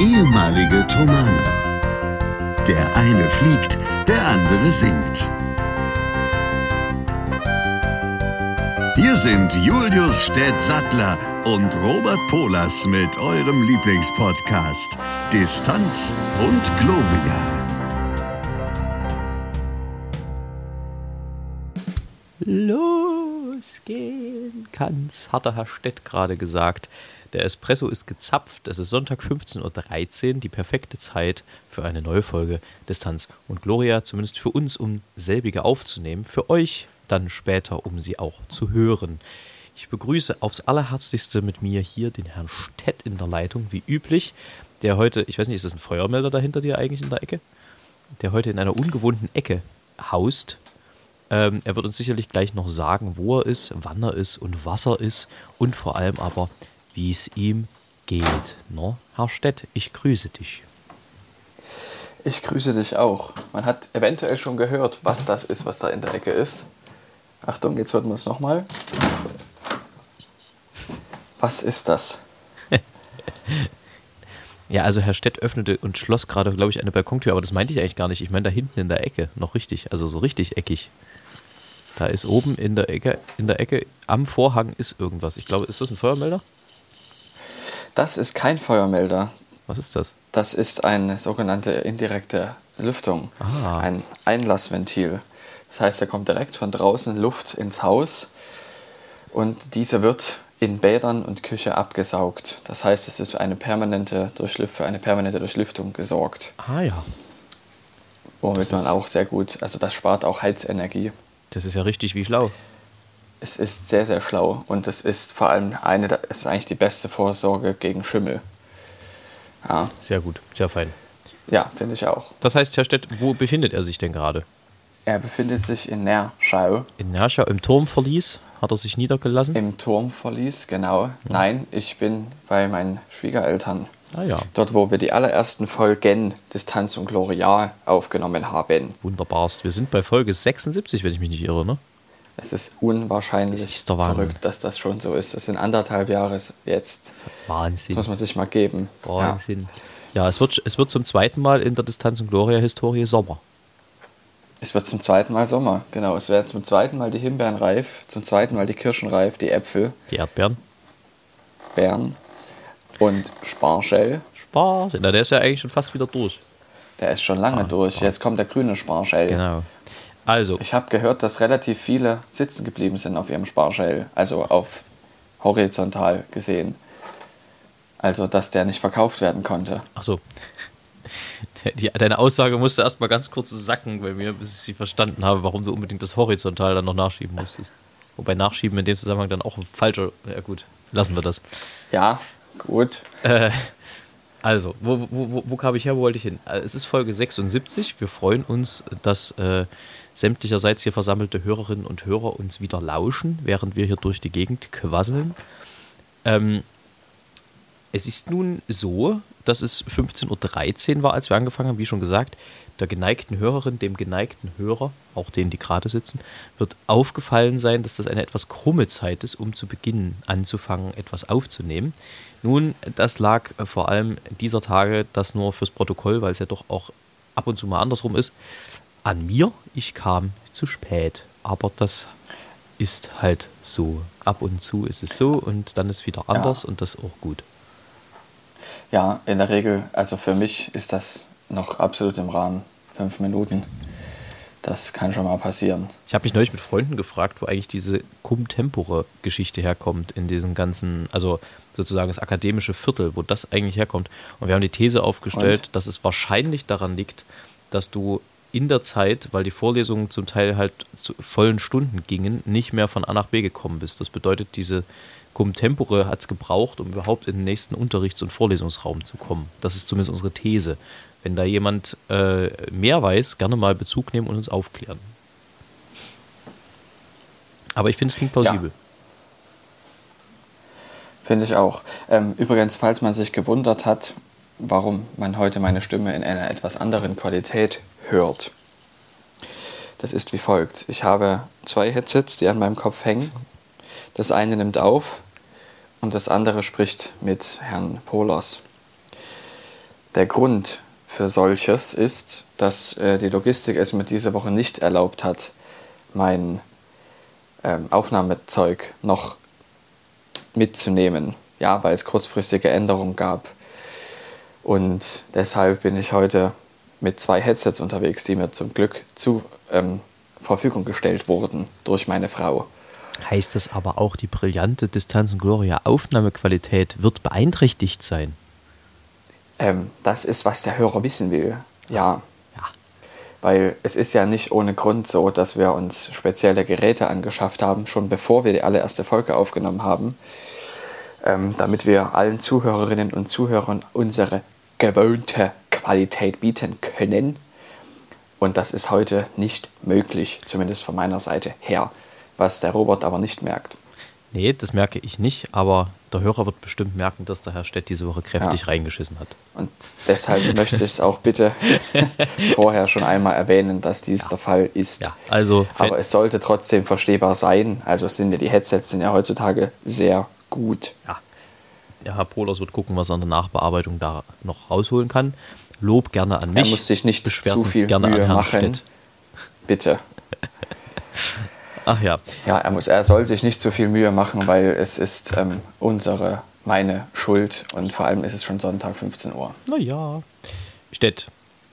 ehemalige Tomane. Der eine fliegt, der andere singt. Hier sind Julius Städtsattler und Robert Polas mit eurem Lieblingspodcast Distanz und Globia. Losgehen kann's, hat der Herr Stett gerade gesagt. Der Espresso ist gezapft. Es ist Sonntag 15.13 Uhr, die perfekte Zeit für eine neue Folge Distanz und Gloria, zumindest für uns, um selbige aufzunehmen. Für euch dann später, um sie auch zu hören. Ich begrüße aufs allerherzlichste mit mir hier den Herrn Stett in der Leitung, wie üblich, der heute, ich weiß nicht, ist das ein Feuermelder dahinter dir eigentlich in der Ecke? Der heute in einer ungewohnten Ecke haust. Ähm, er wird uns sicherlich gleich noch sagen, wo er ist, wann er ist und was er ist und vor allem aber, wie es ihm geht. No? Herr Stett, ich grüße dich. Ich grüße dich auch. Man hat eventuell schon gehört, was das ist, was da in der Ecke ist. Achtung, jetzt hört man es nochmal. Was ist das? Ja, also Herr Stett öffnete und schloss gerade, glaube ich, eine Balkontür, aber das meinte ich eigentlich gar nicht. Ich meine da hinten in der Ecke, noch richtig, also so richtig eckig. Da ist oben in der Ecke, in der Ecke am Vorhang ist irgendwas. Ich glaube, ist das ein Feuermelder? Das ist kein Feuermelder. Was ist das? Das ist eine sogenannte indirekte Lüftung. Ah. Ein Einlassventil. Das heißt, da kommt direkt von draußen Luft ins Haus und diese wird in Bädern und Küche abgesaugt. Das heißt, es ist eine permanente Durchlüft für eine permanente Durchlüftung gesorgt. Ah ja. Womit man auch sehr gut, also das spart auch Heizenergie. Das ist ja richtig wie schlau. Es ist sehr, sehr schlau und es ist vor allem eine, es ist eigentlich die beste Vorsorge gegen Schimmel. Ja, Sehr gut, sehr fein. ja finde ich auch. Das heißt, Herr Stett, wo befindet er sich denn gerade? Er befindet sich in Nerschau In Nerschau im Turmverlies hat er sich niedergelassen. im Turmverlies, genau. Nein, ich bin bei meinen Schwiegereltern. Ah ja, Dort, wo wir die allerersten Folgen Distanz und Gloria aufgenommen haben. wunderbarst. Wir sind bei Folge 76, wenn ich mich nicht irre, ne? Es ist unwahrscheinlich Das ist verrückt, dass das schon so ist. Das sind anderthalb Jahre jetzt. Das Wahnsinn. muss man sich mal geben. Ja. Wahnsinn. Ja, es, wird, es wird zum zweiten Mal in der Distanz- und Gloria-Historie Sommer. Es wird zum zweiten Mal Sommer, genau. Es werden zum zweiten Mal die Himbeeren reif, zum zweiten Mal die Kirschen reif, die Äpfel, Die Erdbeeren. Beeren und Sparschell. Spaß. Na, der ist ja eigentlich schon fast wieder durch. Der ist schon lange durch. Jetzt kommt der grüne Sparschell. Ah, Genau. Also, Ich habe gehört, dass relativ viele sitzen geblieben sind auf ihrem Sparschell, also auf horizontal gesehen. Also, dass der nicht verkauft werden konnte. achso. Die, deine Aussage musste erstmal ganz kurz sacken bei mir, bis ich sie verstanden habe, warum du unbedingt das Horizontal dann noch nachschieben musstest. Wobei Nachschieben in dem Zusammenhang dann auch ein falscher. Ja, gut, lassen wir das. Ja, gut. Also, wo, wo, wo, wo kam ich her? Wo wollte ich hin? Äh, Es ist Folge 76. Wir freuen uns, dass äh, sämtlicherseits hier versammelte Hörerinnen und Hörer uns wieder lauschen, während wir hier durch die Gegend quasseln. Ähm, es ist nun so, dass es 15.13 Uhr war, als wir angefangen haben, wie schon gesagt. Der geneigten Hörerin, dem geneigten Hörer, auch denen, die gerade sitzen, wird aufgefallen sein, dass das eine etwas krumme Zeit ist, um zu beginnen, anzufangen, etwas aufzunehmen. Nun, das lag äh, vor allem dieser Tage, das nur fürs Protokoll, weil es ja doch auch ab und zu mal andersrum ist, an mir. Ich kam zu spät. Aber das ist halt so. Ab und zu ist es so und dann ist wieder anders und das auch gut. Ja, in der Regel, also für mich ist das noch absolut im Rahmen. Fünf Minuten. Das kann schon mal passieren. Ich habe mich neulich mit Freunden gefragt, wo eigentlich diese Cum Tempore-Geschichte herkommt, in diesen ganzen, also sozusagen das akademische Viertel, wo das eigentlich herkommt. Und wir haben die These aufgestellt, dass es wahrscheinlich daran liegt, dass du in der Zeit, weil die Vorlesungen zum Teil halt zu vollen Stunden gingen, nicht mehr von A nach B gekommen bist. Das bedeutet, diese Cum Tempore hat es gebraucht, um überhaupt in den nächsten Unterrichts- und Vorlesungsraum zu kommen. Das ist zumindest unsere These. Wenn da jemand äh, mehr weiß, gerne mal Bezug nehmen und uns aufklären. Aber ich finde, es klingt plausibel. Finde ich auch. Ähm, übrigens, falls man sich gewundert hat, warum man heute meine Stimme in einer etwas anderen Qualität hört. Das ist wie folgt. Ich habe zwei Headsets, die an meinem Kopf hängen. Das eine nimmt auf und das andere spricht mit Herrn Pohlers. der Grund für solches ist, dass äh, die Logistik es mir diese Woche nicht erlaubt hat, mein ähm, Aufnahmezeug noch mitzunehmen. Ja, weil es kurzfristige Änderungen gab. Und deshalb bin ich heute mit zwei Headsets unterwegs, die mir zum Glück zur ähm, Verfügung gestellt wurden durch meine Frau. Heißt das aber auch, die brillante Distanz und Gloria Aufnahmequalität wird beeinträchtigt sein? Ähm, das ist, was der Hörer wissen will. Ja. Ja. Weil es ist ja nicht ohne Grund so, dass wir uns spezielle Geräte angeschafft haben, schon bevor wir die allererste Folge aufgenommen haben, ähm, damit wir allen Zuhörerinnen und Zuhörern unsere gewohnte Qualität bieten können. Und das ist heute nicht möglich, zumindest von meiner Seite her, was der Robert aber nicht merkt. Nee, das merke ich nicht, aber der Hörer wird bestimmt merken, dass der Herr Stett diese Woche kräftig Ja. reingeschissen hat. Und deshalb möchte ich es auch bitte vorher schon einmal erwähnen, dass dies der Fall ist. Ja, also Aber es sollte trotzdem verstehbar sein. Also sind ja die Headsets sind ja heutzutage sehr gut. ja, der Herr Pohlers wird gucken, was er in der Nachbearbeitung da noch rausholen kann. Lob gerne an Er mich. muss sich nicht Beschwerden zu viel gerne Mühe an Herrn machen. Stett. Bitte. Ach ja, Ja, er, muss, er soll sich nicht zu viel Mühe machen, weil es ist ähm, unsere, meine Schuld und vor allem ist es schon Sonntag 15 Uhr. naja. Stett,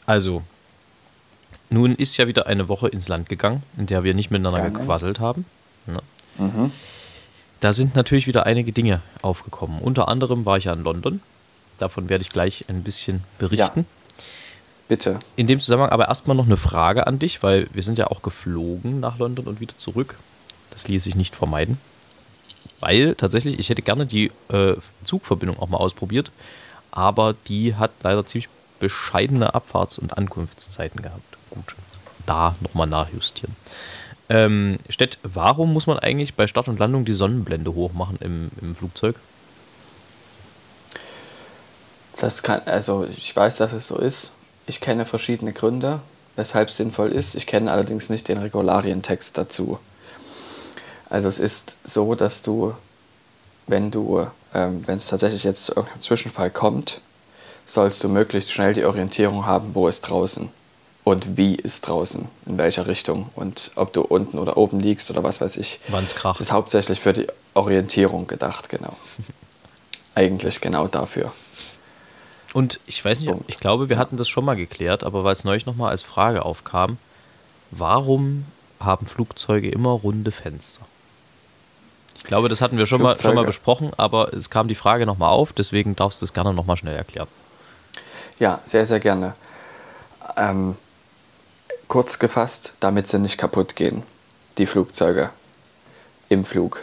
also, nun ist ja wieder eine Woche ins Land gegangen, in der wir nicht miteinander Gerne. gequasselt haben. Ne? Mhm. Da sind natürlich wieder einige Dinge aufgekommen. Unter anderem war ich ja in London. Davon werde ich gleich ein bisschen berichten. Bitte. In dem Zusammenhang aber erstmal noch eine Frage an dich, weil wir sind ja auch geflogen nach London und wieder zurück. Das ließ sich nicht vermeiden. Weil tatsächlich, ich hätte gerne die äh, Zugverbindung auch mal ausprobiert, aber die hat leider ziemlich bescheidene Abfahrts- und Ankunftszeiten gehabt. Gut, da nochmal nachjustieren. Ähm, Stett, warum muss man eigentlich bei Start und Landung die Sonnenblende hochmachen im, im Flugzeug? Das kann, also ich weiß, dass es so ist. Ich kenne verschiedene Gründe, weshalb es sinnvoll ist. Ich kenne allerdings nicht den Regularientext dazu. Also es ist so, dass du, wenn du, ähm, wenn es tatsächlich jetzt zu irgendeinem Zwischenfall kommt, sollst du möglichst schnell die Orientierung haben, wo ist draußen und wie ist draußen, in welcher Richtung und ob du unten oder oben liegst oder was weiß ich. Wann's kracht. Das ist hauptsächlich für die Orientierung gedacht, genau. Eigentlich genau dafür. Und ich weiß nicht, Punkt. ich glaube, wir hatten das schon mal geklärt, aber weil es neulich nochmal als Frage aufkam, warum haben Flugzeuge immer runde Fenster? Ich glaube, das hatten wir schon mal, schon mal besprochen, aber es kam die Frage nochmal auf, deswegen darfst du es gerne nochmal schnell erklären. Ja, sehr, sehr gerne. Ähm, kurz gefasst, damit sie nicht kaputt gehen, die Flugzeuge im Flug.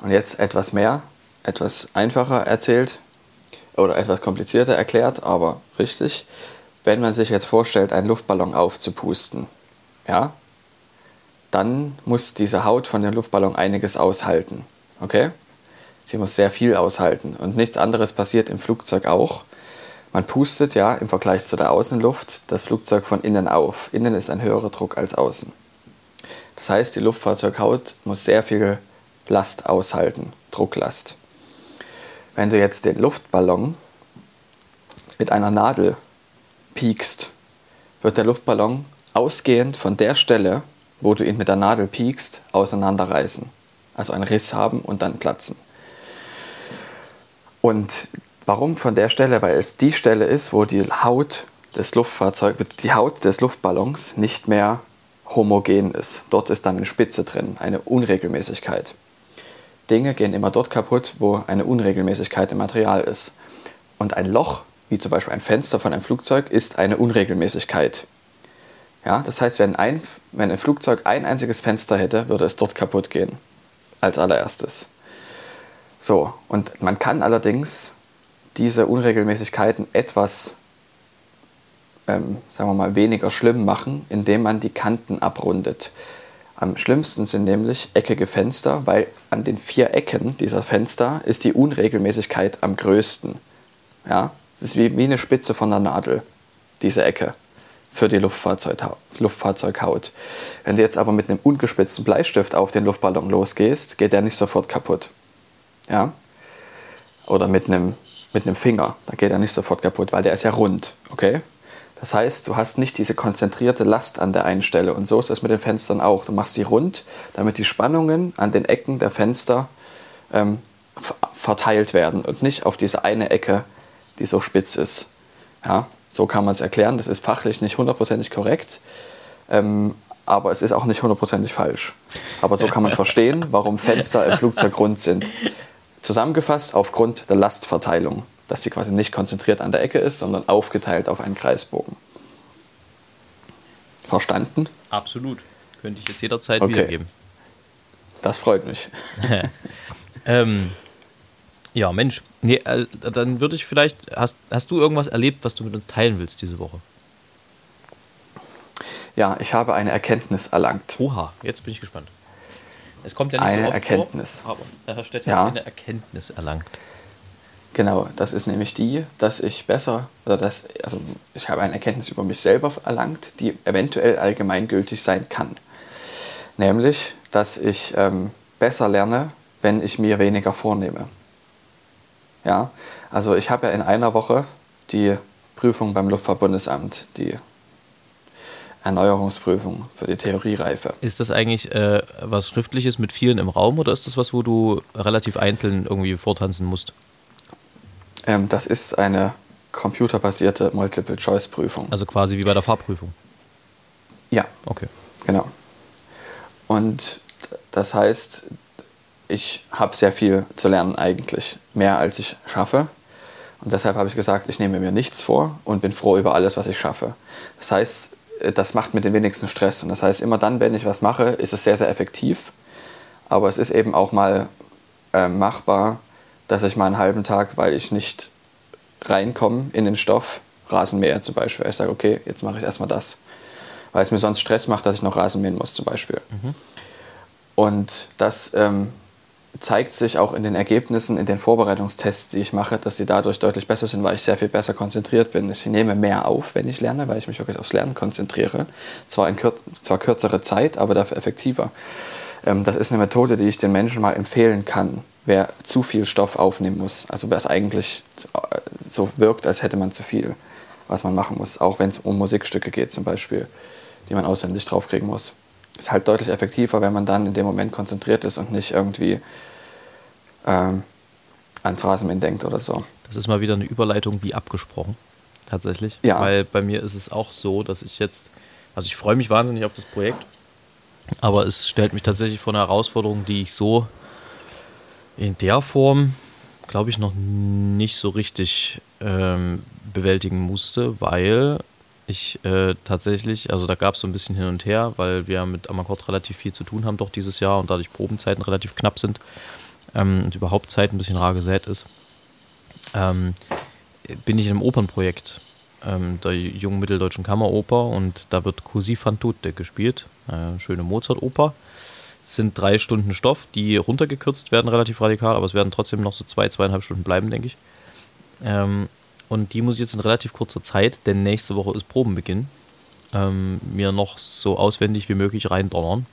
Und jetzt etwas mehr, etwas einfacher erzählt oder etwas komplizierter erklärt, aber richtig. Wenn man sich jetzt vorstellt, einen Luftballon aufzupusten, ja, dann muss diese Haut von dem Luftballon einiges aushalten. Okay? Sie muss sehr viel aushalten. Und nichts anderes passiert im Flugzeug auch. Man pustet ja im Vergleich zu der Außenluft das Flugzeug von innen auf. Innen ist ein höherer Druck als außen. Das heißt, die Luftfahrzeughaut muss sehr viel Last aushalten, Drucklast. Wenn du jetzt den Luftballon mit einer Nadel piekst, wird der Luftballon ausgehend von der Stelle, wo du ihn mit der Nadel piekst, auseinanderreißen. Also einen Riss haben und dann platzen. Und warum von der Stelle? Weil es die Stelle ist, wo die Haut des Luftfahrzeugs, die Haut des Luftballons nicht mehr homogen ist. Dort ist dann eine Spitze drin, eine Unregelmäßigkeit. Dinge gehen immer dort kaputt, wo eine Unregelmäßigkeit im Material ist. Und ein Loch, wie zum Beispiel ein Fenster von einem Flugzeug, ist eine Unregelmäßigkeit. Ja, das heißt, wenn ein, wenn ein Flugzeug ein einziges Fenster hätte, würde es dort kaputt gehen. Als allererstes. So, und man kann allerdings diese Unregelmäßigkeiten etwas, ähm, sagen wir mal, weniger schlimm machen, indem man die Kanten abrundet. Am schlimmsten sind nämlich eckige Fenster, weil an den vier Ecken dieser Fenster ist die Unregelmäßigkeit am größten. Ja, das ist wie, wie eine Spitze von der Nadel, diese Ecke für die Luftfahrzeughaut. Wenn du jetzt aber mit einem ungespitzten Bleistift auf den Luftballon losgehst, geht der nicht sofort kaputt. Ja? oder mit einem, mit einem Finger. Da geht er nicht sofort kaputt, weil der ist ja rund. Okay? Das heißt, du hast nicht diese konzentrierte Last an der einen Stelle. Und so ist es mit den Fenstern auch. Du machst die rund, damit die Spannungen an den Ecken der Fenster ähm, verteilt werden und nicht auf diese eine Ecke, die so spitz ist. Ja, so kann man es erklären. Das ist fachlich nicht hundertprozentig korrekt, ähm, aber es ist auch nicht hundertprozentig falsch. Aber so kann man verstehen, warum Fenster im Flugzeug rund sind. Zusammengefasst aufgrund der Lastverteilung, dass sie quasi nicht konzentriert an der Ecke ist, sondern aufgeteilt auf einen Kreisbogen. Verstanden? Absolut. Könnte ich jetzt jederzeit Okay. wiedergeben. Das freut mich. Ähm, ja, Mensch. Nee, äh, dann würde ich vielleicht. Hast, hast du irgendwas erlebt, was du mit uns teilen willst diese Woche? Ja, ich habe eine Erkenntnis erlangt. Oha, jetzt bin ich gespannt. Es kommt ja nicht Eine so oft Erkenntnis. vor, aber der Herr Stedt Ja. hat eine Erkenntnis erlangt. Genau, das ist nämlich die, dass ich besser, oder dass, also ich habe eine Erkenntnis über mich selber erlangt, die eventuell allgemeingültig sein kann. Nämlich, dass ich ähm, besser lerne, wenn ich mir weniger vornehme. Ja, also ich habe ja in einer Woche die Prüfung beim Luftfahrtbundesamt, die Erneuerungsprüfung für die Theoriereife. Ist das eigentlich äh, was Schriftliches mit vielen im Raum oder ist das was, wo du relativ einzeln irgendwie vortanzen musst? Ähm, das ist eine computerbasierte Multiple-Choice-Prüfung. Also quasi wie bei der Fahrprüfung. Ja, Okay. Genau. Und das heißt, ich habe sehr viel zu lernen eigentlich, mehr als ich schaffe. Und deshalb habe ich gesagt, ich nehme mir nichts vor und bin froh über alles, was ich schaffe. Das heißt, äh, das macht mir den wenigsten Stress. Und das heißt, immer dann, wenn ich was mache, ist es sehr, sehr effektiv. Aber es ist eben auch mal äh, machbar, dass ich mal einen halben Tag, weil ich nicht reinkomme in den Stoff, Rasen mähe zum Beispiel. Ich sage, okay, jetzt mache ich erstmal das weil es mir sonst Stress macht, dass ich noch Rasen mähen muss zum Beispiel. Und das ähm, zeigt sich auch in den Ergebnissen, in den Vorbereitungstests, die ich mache, dass sie dadurch deutlich besser sind, weil ich sehr viel besser konzentriert bin. Ich nehme mehr auf, wenn ich lerne, weil ich mich wirklich aufs Lernen konzentriere. Zwar in kür zwar kürzere Zeit, aber dafür effektiver. Ähm, das ist eine Methode, die ich den Menschen mal empfehlen kann, wer zu viel Stoff aufnehmen muss. Also wer es eigentlich äh, so wirkt, als hätte man zu viel, was man machen muss. Auch wenn es um Musikstücke geht zum Beispiel, die man auswendig draufkriegen muss. Ist halt deutlich effektiver, wenn man dann in dem Moment konzentriert ist und nicht irgendwie ähm, ans Rasenmähen denkt oder so. Das ist mal wieder eine Überleitung wie abgesprochen. Tatsächlich. Ja. Weil bei mir ist es auch so, dass ich jetzt, also ich freue mich wahnsinnig auf das Projekt, aber es stellt mich tatsächlich vor eine Herausforderung, die ich so in der Form, glaube ich, noch nicht so richtig ähm, bewältigen musste, weil ich äh, tatsächlich, also da gab es so ein bisschen hin und her, weil wir mit Amakord relativ viel zu tun haben doch dieses Jahr und dadurch Probenzeiten relativ knapp sind ähm, und überhaupt Zeit ein bisschen rar gesät ist ähm, bin ich in einem Opernprojekt ähm, der Jungen Mitteldeutschen Kammeroper und da wird Così fan tutte gespielt. Äh, schöne Mozart-Oper. Sind drei Stunden Stoff, die runtergekürzt werden, relativ radikal, aber es werden trotzdem noch so zwei, zweieinhalb Stunden bleiben, denke ich. Ähm, und die muss ich jetzt in relativ kurzer Zeit, denn nächste Woche ist Probenbeginn, ähm, mir noch so auswendig wie möglich reindonnern.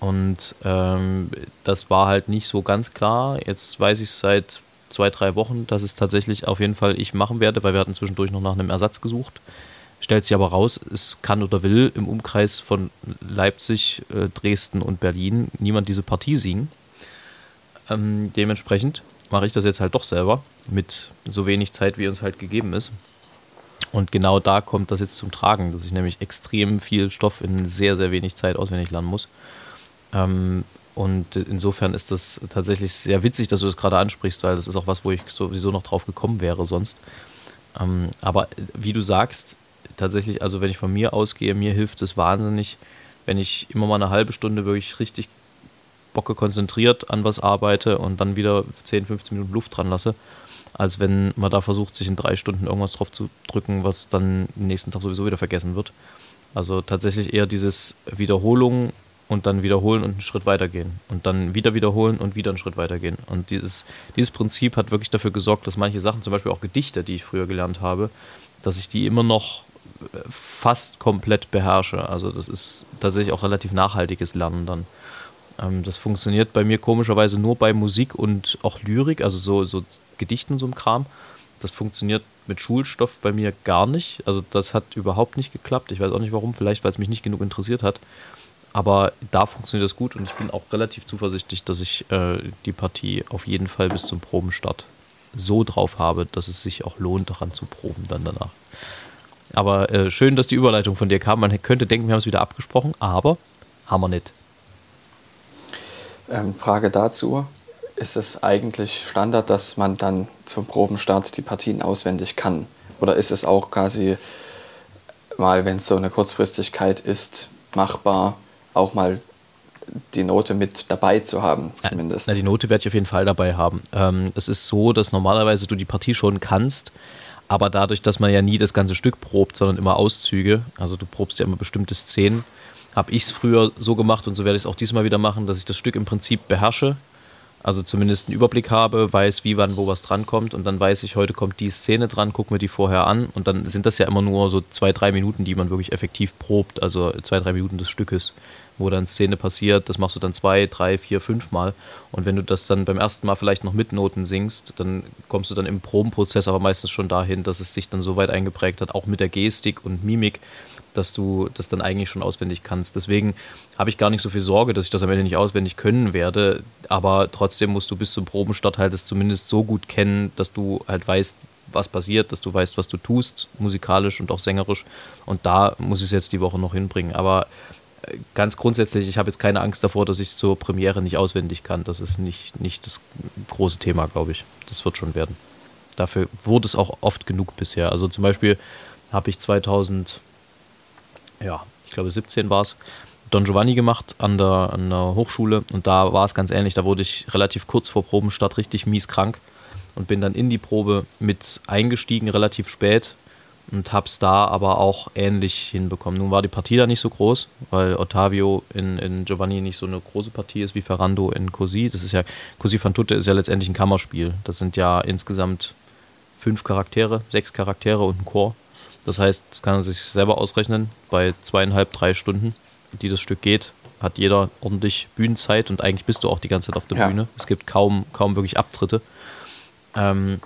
Und ähm, das war halt nicht so ganz klar. Jetzt weiß ich es seit zwei, drei Wochen, dass es tatsächlich auf jeden Fall ich machen werde, weil wir hatten zwischendurch noch nach einem Ersatz gesucht. Stellt sich aber raus, es kann oder will im Umkreis von Leipzig, äh, Dresden und Berlin niemand diese Partie singen. Ähm, dementsprechend mache ich das jetzt halt doch selber mit so wenig Zeit, wie uns halt gegeben ist. Und genau da kommt das jetzt zum Tragen, dass ich nämlich extrem viel Stoff in sehr, sehr wenig Zeit auswendig lernen muss. Ähm, und insofern ist das tatsächlich sehr witzig, dass du das gerade ansprichst, weil das ist auch was, wo ich sowieso noch drauf gekommen wäre sonst. Ähm, aber wie du sagst, tatsächlich, also wenn ich von mir ausgehe, mir hilft es wahnsinnig, wenn ich immer mal eine halbe Stunde wirklich richtig bocke konzentriert an was arbeite und dann wieder 10, 15 Minuten Luft dran lasse, als wenn man da versucht, sich in drei Stunden irgendwas drauf zu drücken, was dann nächsten Tag sowieso wieder vergessen wird. Also tatsächlich eher dieses Wiederholung und dann wiederholen und einen Schritt weitergehen und dann wieder wiederholen und wieder einen Schritt weitergehen. Und dieses, dieses Prinzip hat wirklich dafür gesorgt, dass manche Sachen, zum Beispiel auch Gedichte, die ich früher gelernt habe, dass ich die immer noch fast komplett beherrsche. Also das ist tatsächlich auch relativ nachhaltiges Lernen dann. Ähm, das funktioniert bei mir komischerweise nur bei Musik und auch Lyrik, also so, so Gedichten, so ein Kram. Das funktioniert mit Schulstoff bei mir gar nicht. Also das hat überhaupt nicht geklappt. Ich weiß auch nicht warum, vielleicht weil es mich nicht genug interessiert hat. Aber da funktioniert das gut und ich bin auch relativ zuversichtlich, dass ich äh, die Partie auf jeden Fall bis zum Probenstart so drauf habe, dass es sich auch lohnt, daran zu proben dann danach. Aber äh, schön, dass die Überleitung von dir kam. Man könnte denken, wir haben es wieder abgesprochen, aber haben wir nicht. Ähm, Frage dazu. Ist es eigentlich Standard, dass man dann zum Probenstart die Partien auswendig kann? Oder ist es auch quasi mal, wenn es so eine Kurzfristigkeit ist, machbar, auch mal die Note mit dabei zu haben, zumindest. Na, die Note werde ich auf jeden Fall dabei haben. Ähm, es ist so, dass normalerweise du die Partie schon kannst, aber dadurch, dass man ja nie das ganze Stück probt, sondern immer Auszüge, also du probst ja immer bestimmte Szenen, habe ich es früher so gemacht und so werde ich es auch diesmal wieder machen, dass ich das Stück im Prinzip beherrsche, also zumindest einen Überblick habe, weiß, wie, wann, wo was drankommt und dann weiß ich, heute kommt die Szene dran, guck mir die vorher an und dann sind das ja immer nur so zwei, drei Minuten, die man wirklich effektiv probt, also zwei, drei Minuten des Stückes wo dann Szene passiert, das machst du dann zwei, drei, vier, fünf Mal. Und wenn du das dann beim ersten Mal vielleicht noch mit Noten singst, dann kommst du dann im Probenprozess aber meistens schon dahin, dass es sich dann so weit eingeprägt hat, auch mit der Gestik und Mimik, dass du das dann eigentlich schon auswendig kannst. Deswegen habe ich gar nicht so viel Sorge, dass ich das am Ende nicht auswendig können werde, aber trotzdem musst du bis zum Probenstart halt es zumindest so gut kennen, dass du halt weißt, was passiert, dass du weißt, was du tust, musikalisch und auch sängerisch. Und da muss ich es jetzt die Woche noch hinbringen. Aber ganz grundsätzlich, ich habe jetzt keine Angst davor, dass ich es zur Premiere nicht auswendig kann. Das ist nicht, nicht das große Thema, glaube ich. Das wird schon werden. Dafür wurde es auch oft genug bisher. Also zum Beispiel habe ich 2000, ja, ich glaube 17 war es, Don Giovanni gemacht an der, an der Hochschule und da war es ganz ähnlich. Da wurde ich relativ kurz vor Probenstart richtig mies krank und bin dann in die Probe mit eingestiegen, relativ spät und habe es da aber auch ähnlich hinbekommen. Nun war die Partie da nicht so groß, weil Ottavio in, in Giovanni nicht so eine große Partie ist wie Ferrando in Così. Das ist ja, Così fan tutte ist ja letztendlich ein Kammerspiel. Das sind ja insgesamt fünf Charaktere, sechs Charaktere und ein Chor. Das heißt, das kann man sich selber ausrechnen, bei zweieinhalb, drei Stunden, die das Stück geht, hat jeder ordentlich Bühnenzeit und eigentlich bist du auch die ganze Zeit auf der ja. Bühne. Es gibt kaum, kaum wirklich Abtritte. Ähm,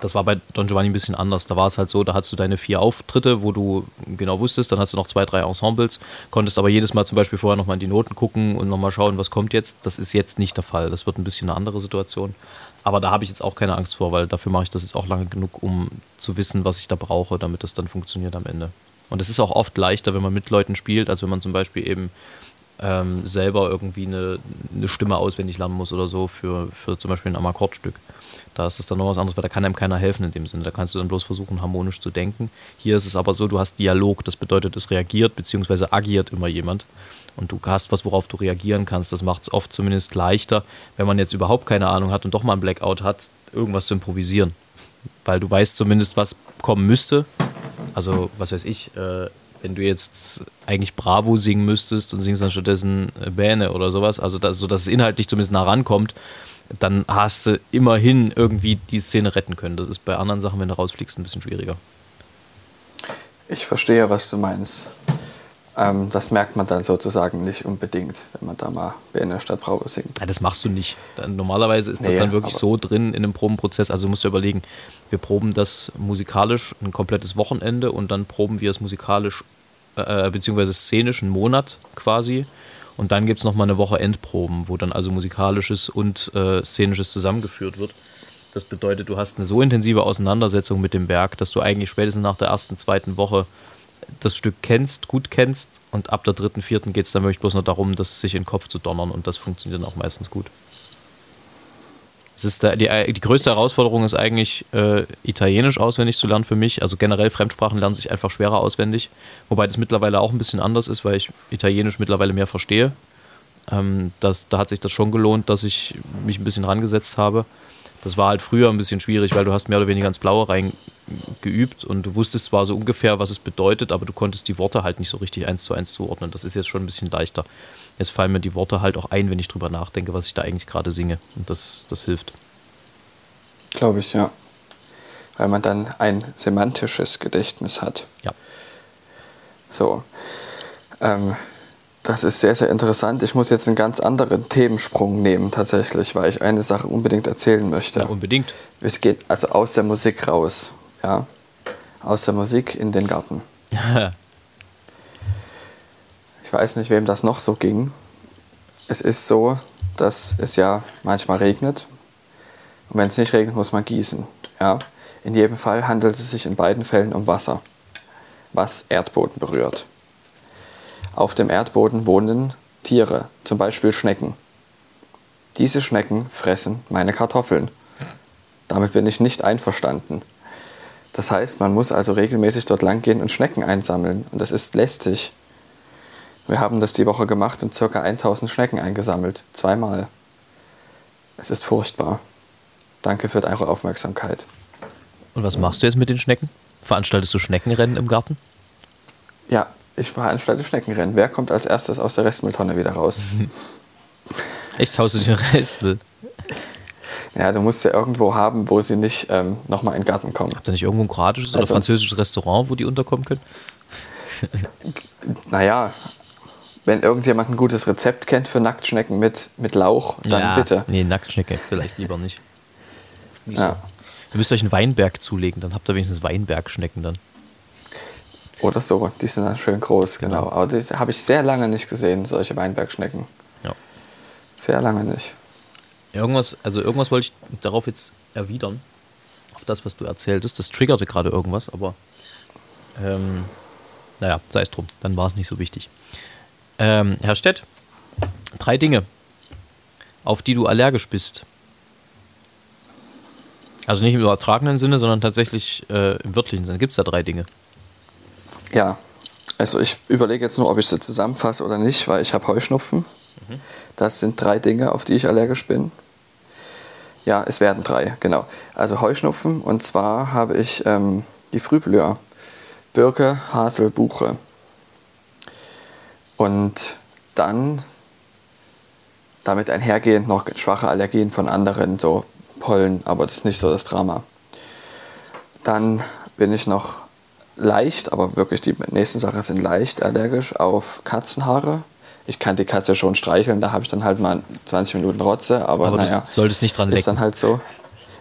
das war bei Don Giovanni ein bisschen anders. Da war es halt so, da hattest du deine vier Auftritte, wo du genau wusstest, dann hast du noch zwei, drei Ensembles, konntest aber jedes Mal zum Beispiel vorher nochmal in die Noten gucken und nochmal schauen, was kommt jetzt. Das ist jetzt nicht der Fall. Das wird ein bisschen eine andere Situation. Aber da habe ich jetzt auch keine Angst vor, weil dafür mache ich das jetzt auch lange genug, um zu wissen, was ich da brauche, damit das dann funktioniert am Ende. Und es ist auch oft leichter, wenn man mit Leuten spielt, als wenn man zum Beispiel eben ähm, selber irgendwie eine, eine Stimme auswendig lernen muss oder so für, für zum Beispiel ein Amakordstück. Da ist es dann noch was anderes, weil da kann einem keiner helfen in dem Sinne. Da kannst du dann bloß versuchen, harmonisch zu denken. Hier ist es aber so, du hast Dialog, das bedeutet, es reagiert bzw. agiert immer jemand. Und du hast was, worauf du reagieren kannst. Das macht es oft zumindest leichter, wenn man jetzt überhaupt keine Ahnung hat und doch mal ein Blackout hat, irgendwas zu improvisieren. Weil du weißt zumindest, was kommen müsste. Also, was weiß ich, äh, wenn du jetzt eigentlich Bravo singen müsstest und singst dann stattdessen äh, Bähne oder sowas, also das, so dass es inhaltlich zumindest nah rankommt, dann hast du immerhin irgendwie die Szene retten können. Das ist bei anderen Sachen, wenn du rausfliegst, ein bisschen schwieriger. Ich verstehe, was du meinst. Ähm, das merkt man dann sozusagen nicht unbedingt, wenn man da mal in der Stadt Bravo singt. Ja, das machst du nicht. Dann, normalerweise ist das nee, dann wirklich so drin in einem Probenprozess. Also musst du überlegen, wir proben das musikalisch ein komplettes Wochenende und dann proben wir es musikalisch äh, beziehungsweise szenisch einen Monat quasi. Und dann gibt es nochmal eine Woche Endproben, wo dann also musikalisches und äh, szenisches zusammengeführt wird. Das bedeutet, du hast eine so intensive Auseinandersetzung mit dem Werk, dass du eigentlich spätestens nach der ersten, zweiten Woche das Stück kennst, gut kennst und ab der dritten, vierten geht es dann wirklich bloß noch darum, das sich in den Kopf zu donnern und das funktioniert dann auch meistens gut. Es ist da, die, die größte Herausforderung ist eigentlich, äh, Italienisch auswendig zu lernen für mich. Also generell Fremdsprachen lernen sich einfach schwerer auswendig. Wobei das mittlerweile auch ein bisschen anders ist, weil ich Italienisch mittlerweile mehr verstehe. Ähm, das, da hat sich das schon gelohnt, dass ich mich ein bisschen rangesetzt habe. Das war halt früher ein bisschen schwierig, weil du hast mehr oder weniger ins Blaue reingeübt und du wusstest zwar so ungefähr, was es bedeutet, aber du konntest die Worte halt nicht so richtig eins zu eins zuordnen. Das ist jetzt schon ein bisschen leichter. Jetzt fallen mir die Worte halt auch ein, wenn ich drüber nachdenke, was ich da eigentlich gerade singe. Und das, das hilft. Glaube ich, ja. Weil man dann ein semantisches Gedächtnis hat. Ja. So. Ähm, Das ist sehr, sehr interessant. Ich muss jetzt einen ganz anderen Themensprung nehmen, tatsächlich, weil ich eine Sache unbedingt erzählen möchte. Ja, unbedingt. Es geht also aus der Musik raus. Ja? Aus der Musik in den Garten. Ich weiß nicht, wem das noch so ging. Es ist so, dass es ja manchmal regnet. Und wenn es nicht regnet, muss man gießen. Ja? In jedem Fall handelt es sich in beiden Fällen um Wasser, was Erdboden berührt. Auf dem Erdboden wohnen Tiere, zum Beispiel Schnecken. Diese Schnecken fressen meine Kartoffeln. Damit bin ich nicht einverstanden. Das heißt, man muss also regelmäßig dort lang gehen und Schnecken einsammeln. Und das ist lästig. Wir haben das die Woche gemacht und ca. 1000 Schnecken eingesammelt. Zweimal. Es ist furchtbar. Danke für eure Aufmerksamkeit. Und was machst du jetzt mit den Schnecken? Veranstaltest du Schneckenrennen im Garten? Ja, ich veranstalte Schneckenrennen. Wer kommt als erstes aus der Restmülltonne wieder raus? Echt, haust du den Restmüll? Ja, du musst sie irgendwo haben, wo sie nicht ähm, nochmal in den Garten kommen. Habt ihr nicht irgendwo ein kroatisches oder Also französisches Restaurant, wo die unterkommen können? Naja, wenn irgendjemand ein gutes Rezept kennt für Nacktschnecken mit, mit Lauch, dann ja, bitte. Nee, Nacktschnecke vielleicht lieber nicht. Nicht Ja. Ihr müsst euch einen Weinberg zulegen, dann habt ihr wenigstens Weinbergschnecken dann. Oder so, die sind dann schön groß, genau. Aber die habe ich sehr lange nicht gesehen, solche Weinbergschnecken. Ja. Sehr lange nicht. Irgendwas, also irgendwas wollte ich darauf jetzt erwidern. Auf das, was du erzähltest. Das triggerte gerade irgendwas, aber ähm, naja, sei es drum. Dann war es nicht so wichtig. Ähm, Herr Stett, drei Dinge, auf die du allergisch bist. Also nicht im übertragenen Sinne, sondern tatsächlich äh, im wörtlichen Sinne. Gibt es da drei Dinge? Ja, also ich überlege jetzt nur, ob ich sie zusammenfasse oder nicht, weil ich habe Heuschnupfen. Das sind drei Dinge, auf die ich allergisch bin. Ja, es werden drei, genau. Also Heuschnupfen und zwar habe ich ähm, die Frühblüher. Birke, Hasel, Buche. Und dann damit einhergehend noch schwache Allergien von anderen, so Pollen, aber das ist nicht so das Drama. Dann bin ich noch leicht, aber wirklich die nächsten Sachen sind leicht allergisch auf Katzenhaare. Ich kann die Katze schon streicheln, da habe ich dann halt mal 20 Minuten Rotze, aber, Aber naja, solltest nicht dran ist lecken. dann halt so.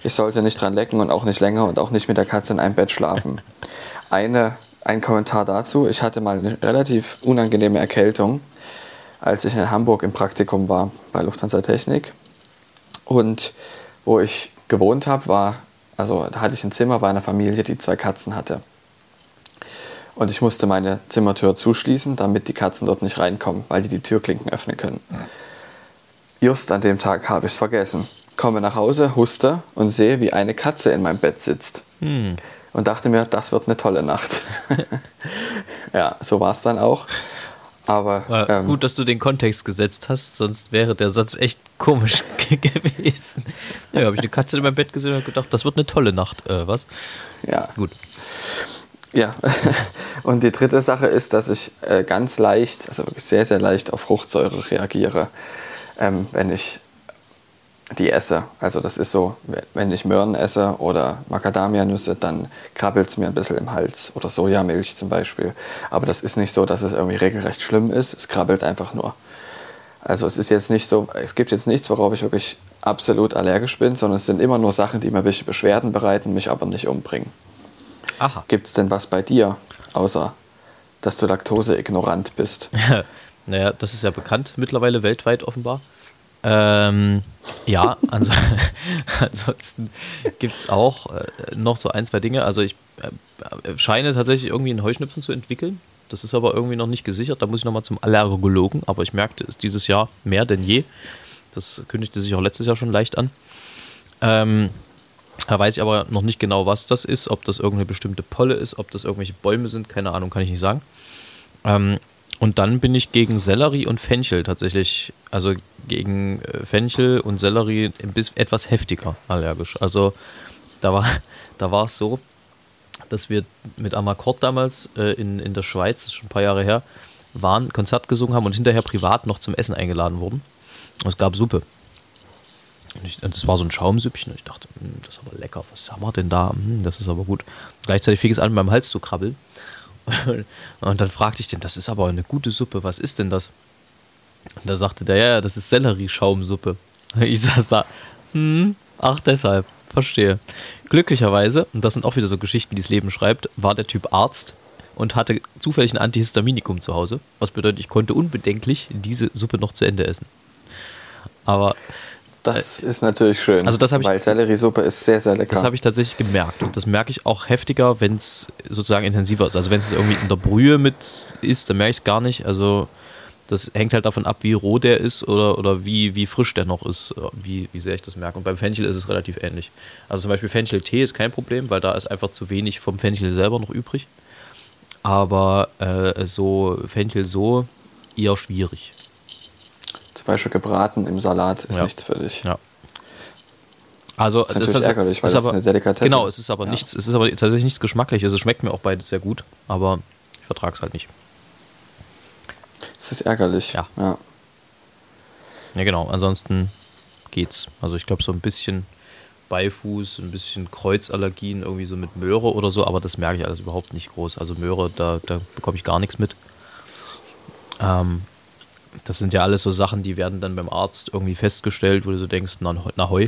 Ich sollte nicht dran lecken und auch nicht länger und auch nicht mit der Katze in einem Bett schlafen. Eine, ein Kommentar dazu. Ich hatte mal eine relativ unangenehme Erkältung, als ich in Hamburg im Praktikum war bei Lufthansa Technik. Und wo ich gewohnt habe, war, also da hatte ich ein Zimmer bei einer Familie, die zwei Katzen hatte. Und ich musste meine Zimmertür zuschließen, damit die Katzen dort nicht reinkommen, weil die die Türklinken öffnen können. Just an dem Tag habe ich es vergessen. Komme nach Hause, huste und sehe, wie eine Katze in meinem Bett sitzt. Hm. Und dachte mir, das wird eine tolle Nacht. ja, so war es dann auch. Aber ähm, gut, dass du den Kontext gesetzt hast, sonst wäre der Satz echt komisch gewesen. Ja, habe ich eine Katze in meinem Bett gesehen und gedacht, das wird eine tolle Nacht. Äh, was? ja, Gut. Ja, und die dritte Sache ist, dass ich äh, ganz leicht, also wirklich sehr, sehr leicht auf Fruchtsäure reagiere, ähm, wenn ich die esse. Also das ist so, wenn ich Möhren esse oder Macadamianüsse, dann krabbelt es mir ein bisschen im Hals oder Sojamilch zum Beispiel. Aber das ist nicht so, dass es irgendwie regelrecht schlimm ist, es krabbelt einfach nur. Also es ist jetzt nicht so, es gibt jetzt nichts, worauf ich wirklich absolut allergisch bin, sondern es sind immer nur Sachen, die mir ein bisschen Beschwerden bereiten, mich aber nicht umbringen. Aha. Gibt es denn was bei dir, außer dass du laktoseignorant bist? Naja, das ist ja bekannt mittlerweile weltweit offenbar. Ähm, ja, ans ansonsten gibt es auch äh, noch so ein, zwei Dinge. Also ich äh, scheine tatsächlich irgendwie einen Heuschnupfen zu entwickeln. Das ist aber irgendwie noch nicht gesichert. Da muss ich nochmal zum Allergologen. Aber ich merkte es dieses Jahr mehr denn je. Das kündigte sich auch letztes Jahr schon leicht an. Ähm, da weiß ich aber noch nicht genau, was das ist, ob das irgendeine bestimmte Polle ist, ob das irgendwelche Bäume sind, keine Ahnung, kann ich nicht sagen. Ähm, und dann bin ich gegen Sellerie und Fenchel tatsächlich, also gegen äh, Fenchel und Sellerie etwas heftiger allergisch. Also da war, da war es so, dass wir mit Amakord damals äh, in, in der Schweiz, schon ein paar Jahre her, waren, Konzert gesungen haben und hinterher privat noch zum Essen eingeladen wurden. Und es gab Suppe. Und, ich, das war so ein Schaumsüppchen. Und ich dachte, "Hm, das ist aber lecker. Was haben wir denn da? Hm, das ist aber gut. Gleichzeitig fing es an, in meinem Hals zu krabbeln. Und dann fragte ich den, das ist aber eine gute Suppe. Was ist denn das? Und da sagte der, ja, das ist Sellerieschaumsuppe. Ich saß da, hm, ach deshalb, verstehe. Glücklicherweise, und das sind auch wieder so Geschichten, die das Leben schreibt, war der Typ Arzt und hatte zufällig ein Antihistaminikum zu Hause. Was bedeutet, ich konnte unbedenklich diese Suppe noch zu Ende essen. Aber Das ist natürlich schön. also das hab ich- weil Selleriesuppe ist sehr, sehr lecker. Das habe ich tatsächlich gemerkt. Und das merke ich auch heftiger, wenn es sozusagen intensiver ist. Also wenn es irgendwie in der Brühe mit ist, dann merke ich es gar nicht. Also das hängt halt davon ab, wie roh der ist oder, oder wie, wie frisch der noch ist, wie, wie sehr ich das merke. Und beim Fenchel ist es relativ ähnlich. Also zum Beispiel Fencheltee ist kein Problem, weil da ist einfach zu wenig vom Fenchel selber noch übrig. Aber äh, so Fenchel so eher schwierig. Zum Beispiel gebraten im Salat ist Ja. nichts für dich. Ja. Also ist natürlich ärgerlich, weil das ist eine Delikatesse. Genau, es ist aber Ja. nichts, es ist aber tatsächlich nichts Geschmackliches. Es schmeckt mir auch beides sehr gut, aber ich vertrage es halt nicht. Es ist ärgerlich. Ja. ja. Ja, genau. Ansonsten geht's. Also ich glaube so ein bisschen Beifuß, ein bisschen Kreuzallergien irgendwie so mit Möhre oder so, aber das merke ich alles überhaupt nicht groß. Also Möhre, da, da bekomme ich gar nichts mit. Ähm, das sind ja alles so Sachen, die werden dann beim Arzt irgendwie festgestellt, wo du so denkst, na, na heu.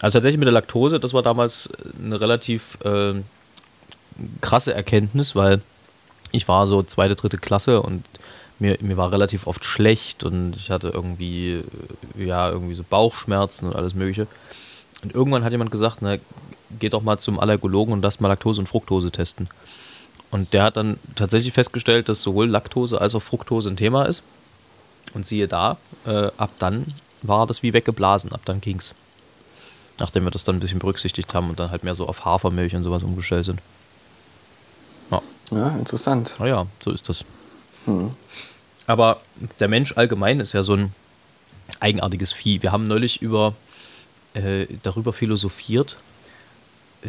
Also tatsächlich mit der Laktose, das war damals eine relativ äh, krasse Erkenntnis, weil ich war so zweite, dritte Klasse und mir, mir war relativ oft schlecht und ich hatte irgendwie, äh, ja, irgendwie so Bauchschmerzen und alles Mögliche. Und irgendwann hat jemand gesagt, na, geh doch mal zum Allergologen und lass mal Laktose und Fructose testen. Und der hat dann tatsächlich festgestellt, dass sowohl Laktose als auch Fructose ein Thema ist. Und siehe da, äh, ab dann war das wie weggeblasen, ab dann ging's. Nachdem wir das dann ein bisschen berücksichtigt haben und dann halt mehr so auf Hafermilch und sowas umgestellt sind. Ja. ja, interessant. Naja, so ist das. Hm. Aber der Mensch allgemein ist ja so ein eigenartiges Vieh. Wir haben neulich über, äh, darüber philosophiert,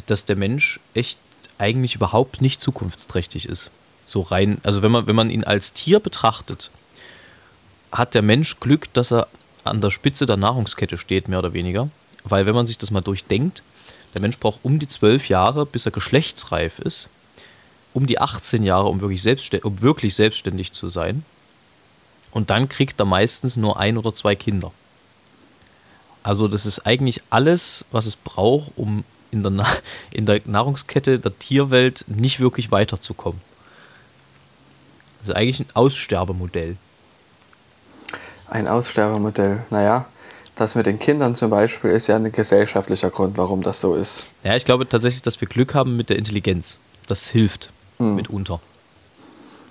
dass der Mensch echt eigentlich überhaupt nicht zukunftsträchtig ist. So rein, also wenn man, wenn man ihn als Tier betrachtet, hat der Mensch Glück, dass er an der Spitze der Nahrungskette steht, mehr oder weniger. Weil wenn man sich das mal durchdenkt, der Mensch braucht um die zwölf Jahre, bis er geschlechtsreif ist, um die 18 Jahre, um wirklich, selbstständig, um wirklich selbstständig zu sein. Und dann kriegt er meistens nur ein oder zwei Kinder. Also das ist eigentlich alles, was es braucht, um in der, Na in der Nahrungskette der Tierwelt nicht wirklich weiterzukommen. Das ist eigentlich ein Aussterbemodell. Ein Aussterbemodell. Naja, das mit den Kindern zum Beispiel ist ja ein gesellschaftlicher Grund, warum das so ist. Ja, ich glaube tatsächlich, dass wir Glück haben mit der Intelligenz. Das hilft mitunter.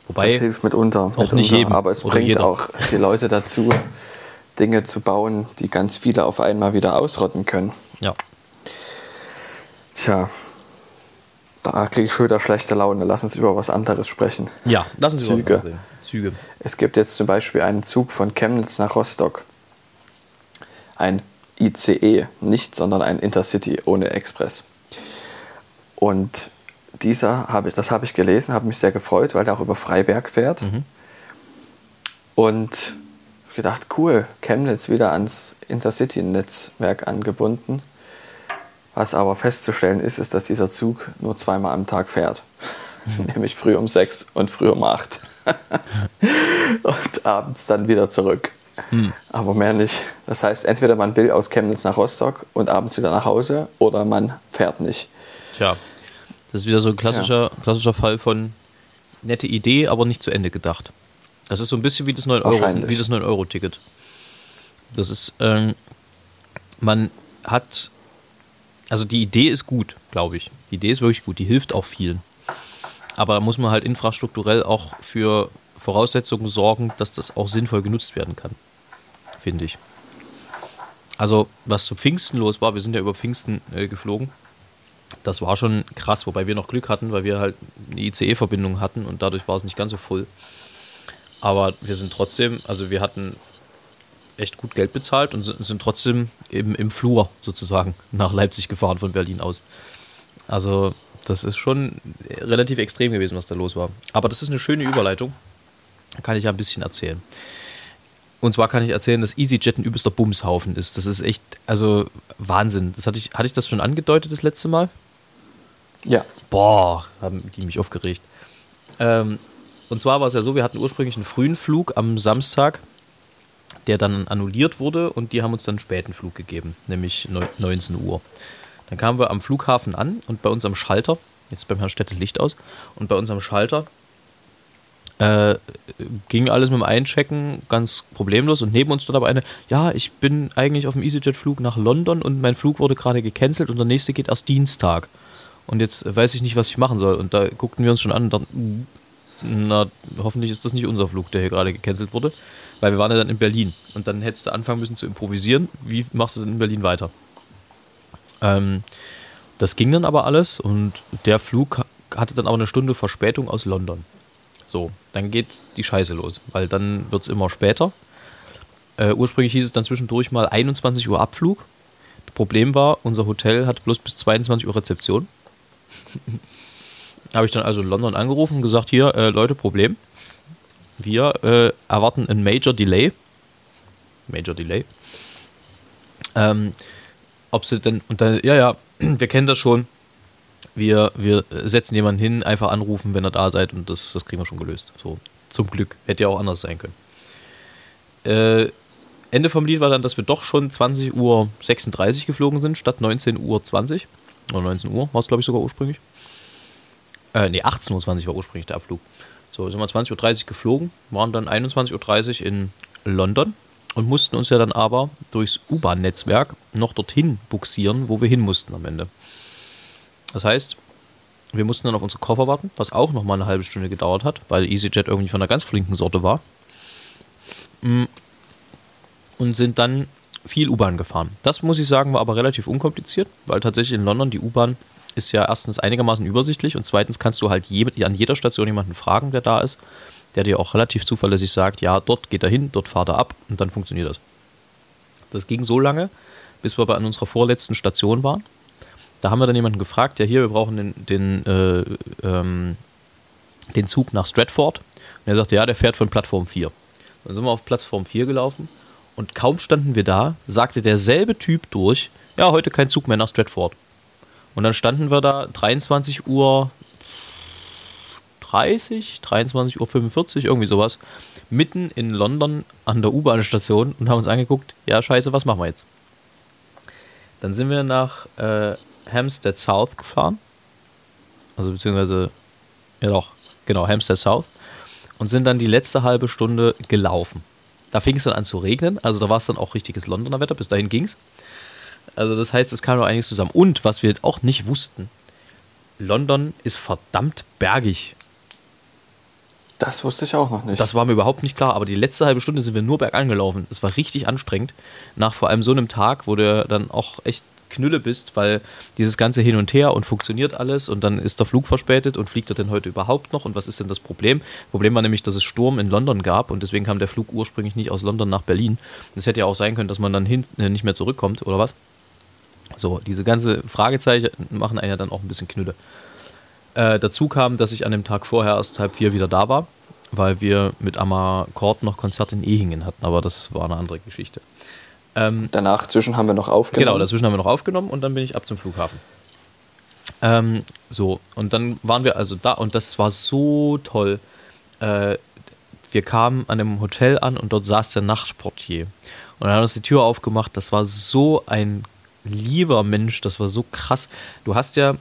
Wobei, das hilft mitunter. mitunter. nicht jedem Aber es bringt jeder. auch die Leute dazu, Dinge zu bauen, die ganz viele auf einmal wieder ausrotten können. ja, Tja, da kriege ich schon wieder schlechte Laune. Lass uns über was anderes sprechen. ja, lassen Sie Züge. mal reden. Züge. Es gibt jetzt zum Beispiel einen Zug von Chemnitz nach Rostock. Ein ICE, nicht, sondern ein Intercity ohne Express. Und dieser habe ich, das habe ich gelesen, habe mich sehr gefreut, weil der auch über Freiberg fährt. Und ich gedacht, cool, Chemnitz wieder ans Intercity-Netzwerk angebunden. Was aber festzustellen ist, ist, dass dieser Zug nur zweimal am Tag fährt. Nämlich früh um sechs und früh um acht. und abends dann wieder zurück. Aber mehr nicht. Das heißt, entweder man will aus Chemnitz nach Rostock und abends wieder nach Hause oder man fährt nicht. Tja, das ist wieder so ein klassischer, klassischer Fall von nette Idee, aber nicht zu Ende gedacht. Das ist so ein bisschen wie das 9 Euro, Wahrscheinlich. wie das 9 Euro Ticket. Das ist, ähm, man hat, also die Idee ist gut, glaube ich. Die Idee ist wirklich gut, die hilft auch vielen. Aber da muss man halt infrastrukturell auch für Voraussetzungen sorgen, dass das auch sinnvoll genutzt werden kann, finde ich. Also, was zu Pfingsten los war, wir sind ja über Pfingsten äh, geflogen. Das war schon krass, wobei wir noch Glück hatten, weil wir halt eine ICE-Verbindung hatten und dadurch war es nicht ganz so voll. Aber wir sind trotzdem, also wir hatten echt gut Geld bezahlt und sind, sind trotzdem im, im Flur sozusagen nach Leipzig gefahren von Berlin aus. Also das ist schon relativ extrem gewesen, was da los war. Aber das ist eine schöne Überleitung. Da kann ich ja ein bisschen erzählen. Und zwar kann ich erzählen, dass EasyJet ein übelster Bumshaufen ist. Das ist echt, also Wahnsinn. Das hatte ich, hatte ich das schon angedeutet das letzte Mal? Ja, Boah, haben die mich aufgeregt. Ähm, und zwar war es ja so, wir hatten ursprünglich einen frühen Flug am Samstag der dann annulliert wurde und die haben uns dann einen späten Flug gegeben, nämlich 19 Uhr. Dann kamen wir am Flughafen an und bei uns am Schalter, jetzt beim Herrn Stett das Licht aus, und bei uns am Schalter äh, ging alles mit dem Einchecken ganz problemlos und neben uns stand aber eine, ja, ich bin eigentlich auf dem EasyJet-Flug nach London und mein Flug wurde gerade gecancelt und der nächste geht erst Dienstag. Und jetzt weiß ich nicht, was ich machen soll. Und da guckten wir uns schon an und dachten, na, hoffentlich ist das nicht unser Flug, der hier gerade gecancelt wurde. Weil wir waren ja dann in Berlin. Und dann hättest du anfangen müssen zu improvisieren. Wie machst du denn in Berlin weiter? Ähm, das ging dann aber alles und der Flug hatte dann aber eine Stunde Verspätung aus London. So, dann geht die Scheiße los, weil dann wird es immer später. Äh, ursprünglich hieß es dann zwischendurch mal 21 Uhr Abflug. Das Problem war, unser Hotel hat bloß bis 22 Uhr Rezeption. Habe ich dann also in London angerufen und gesagt, hier, äh, Leute, Problem. Wir äh, erwarten ein Major Delay. Major Delay. Ähm, ob sie denn, und dann, ja, ja, wir kennen das schon. Wir, wir setzen jemanden hin, einfach anrufen, wenn ihr da seid und das, das kriegen wir schon gelöst. So, zum Glück. Hätte ja auch anders sein können. Äh, Ende vom Lied war dann, dass wir doch schon 20.36 Uhr geflogen sind, statt 19.20 Uhr. Oder 19 Uhr war es, glaube ich, sogar ursprünglich. Äh, nee, 18.20 Uhr war ursprünglich der Abflug. So, sind wir 20.30 Uhr geflogen, waren dann 21.30 Uhr in London und mussten uns ja dann aber durchs U-Bahn-Netzwerk noch dorthin buxieren, wo wir hin mussten am Ende. Das heißt, wir mussten dann auf unsere Koffer warten, was auch nochmal eine halbe Stunde gedauert hat, weil EasyJet irgendwie von einer ganz flinken Sorte war. Mm. Und sind dann viel U-Bahn gefahren. Das muss ich sagen, war aber relativ unkompliziert, weil tatsächlich in London die U-Bahn ist ja erstens einigermaßen übersichtlich und zweitens kannst du halt je, an jeder Station jemanden fragen, der da ist, der dir auch relativ zuverlässig sagt, ja, dort geht er hin, dort fahrt er ab und dann funktioniert das. Das ging so lange, bis wir bei an unserer vorletzten Station waren. Da haben wir dann jemanden gefragt, ja hier, wir brauchen den, den, äh, ähm, den Zug nach Stratford. Und er sagte, ja, der fährt von Plattform 4. Dann sind wir auf Plattform 4 gelaufen und kaum standen wir da, sagte derselbe Typ durch, ja, heute kein Zug mehr nach Stratford. Und dann standen wir da 23 Uhr 30, 23 Uhr 45, irgendwie sowas, mitten in London an der U-Bahn-Station und haben uns angeguckt, ja scheiße, was machen wir jetzt? Dann sind wir nach äh, Hampstead South gefahren. Also beziehungsweise, ja doch, genau, Hampstead South. Und sind dann die letzte halbe Stunde gelaufen. Da fing es dann an zu regnen, also da war es dann auch richtiges Londoner Wetter, bis dahin ging es. Also das heißt, es kam nur einiges zusammen. Und was wir auch nicht wussten, London ist verdammt bergig. Das wusste ich auch noch nicht. Das war mir überhaupt nicht klar, aber die letzte halbe Stunde sind wir nur bergan gelaufen. Es war richtig anstrengend. Nach vor allem so einem Tag, wo du dann auch echt Knülle bist, weil dieses ganze Hin und Her und funktioniert alles und dann ist der Flug verspätet und fliegt er denn heute überhaupt noch und was ist denn das Problem? Problem war nämlich, dass es Sturm in London gab und deswegen kam der Flug ursprünglich nicht aus London nach Berlin. Es hätte ja auch sein können, dass man dann hin, äh, nicht mehr zurückkommt oder was? So, diese ganze Fragezeichen machen einen ja dann auch ein bisschen Knülle. Äh, dazu kam, dass ich an dem Tag vorher erst halb vier wieder da war, weil wir mit Amakord noch Konzert in Ehingen hatten, aber das war eine andere Geschichte. Ähm, Danach zwischen haben wir noch aufgenommen. Genau, dazwischen haben wir noch aufgenommen und dann bin ich ab zum Flughafen. Ähm, so, und dann waren wir also da und das war so toll. Äh, wir kamen an einem Hotel an und dort saß der Nachtportier. Und dann hat uns die Tür aufgemacht. Das war so ein lieber Mensch, das war so krass. Du hast ja,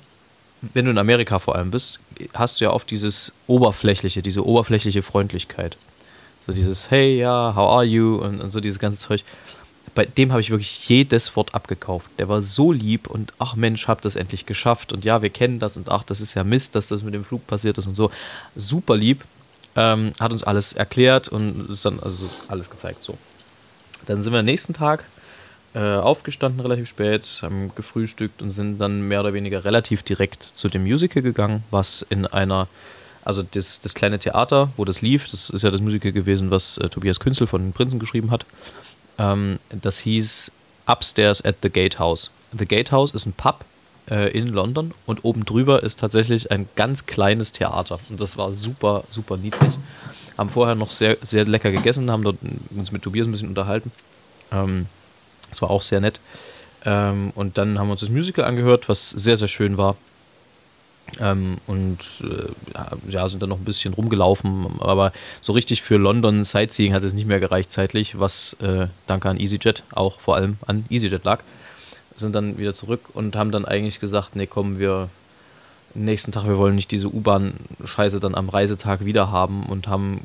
wenn du in Amerika vor allem bist, hast du ja oft dieses oberflächliche, diese oberflächliche Freundlichkeit. So dieses Hey, ja, how are you? Und, und so dieses ganze Zeug. Bei dem habe ich wirklich jedes Wort abgekauft. Der war so lieb und ach Mensch, hab das endlich geschafft. Und ja, wir kennen das und ach, das ist ja Mist, dass das mit dem Flug passiert ist und so. Super lieb. Ähm, hat uns alles erklärt und ist dann also alles gezeigt. So. Dann sind wir am nächsten Tag äh, aufgestanden relativ spät, haben gefrühstückt und sind dann mehr oder weniger relativ direkt zu dem Musical gegangen, was in einer, also das, das kleine Theater, wo das lief, das ist ja das Musical gewesen, was äh, Tobias Künzel von den Prinzen geschrieben hat. Ähm, das hieß Upstairs at the Gatehouse. The Gatehouse ist ein Pub äh, in London und oben drüber ist tatsächlich ein ganz kleines Theater. Und das war super, super niedlich. Haben vorher noch sehr, sehr lecker gegessen, haben dort uns mit Tobias ein bisschen unterhalten. Ähm, das war auch sehr nett. Ähm, und dann haben wir uns das Musical angehört, was sehr, sehr schön war. Ähm, und äh, ja, sind dann noch ein bisschen rumgelaufen, aber so richtig für London Sightseeing hat es nicht mehr gereicht zeitlich, was äh, danke an EasyJet auch vor allem an EasyJet lag. Sind dann wieder zurück und haben dann eigentlich gesagt, nee, komm, wir nächsten Tag, wir wollen nicht diese U-Bahn-Scheiße dann am Reisetag wieder haben und haben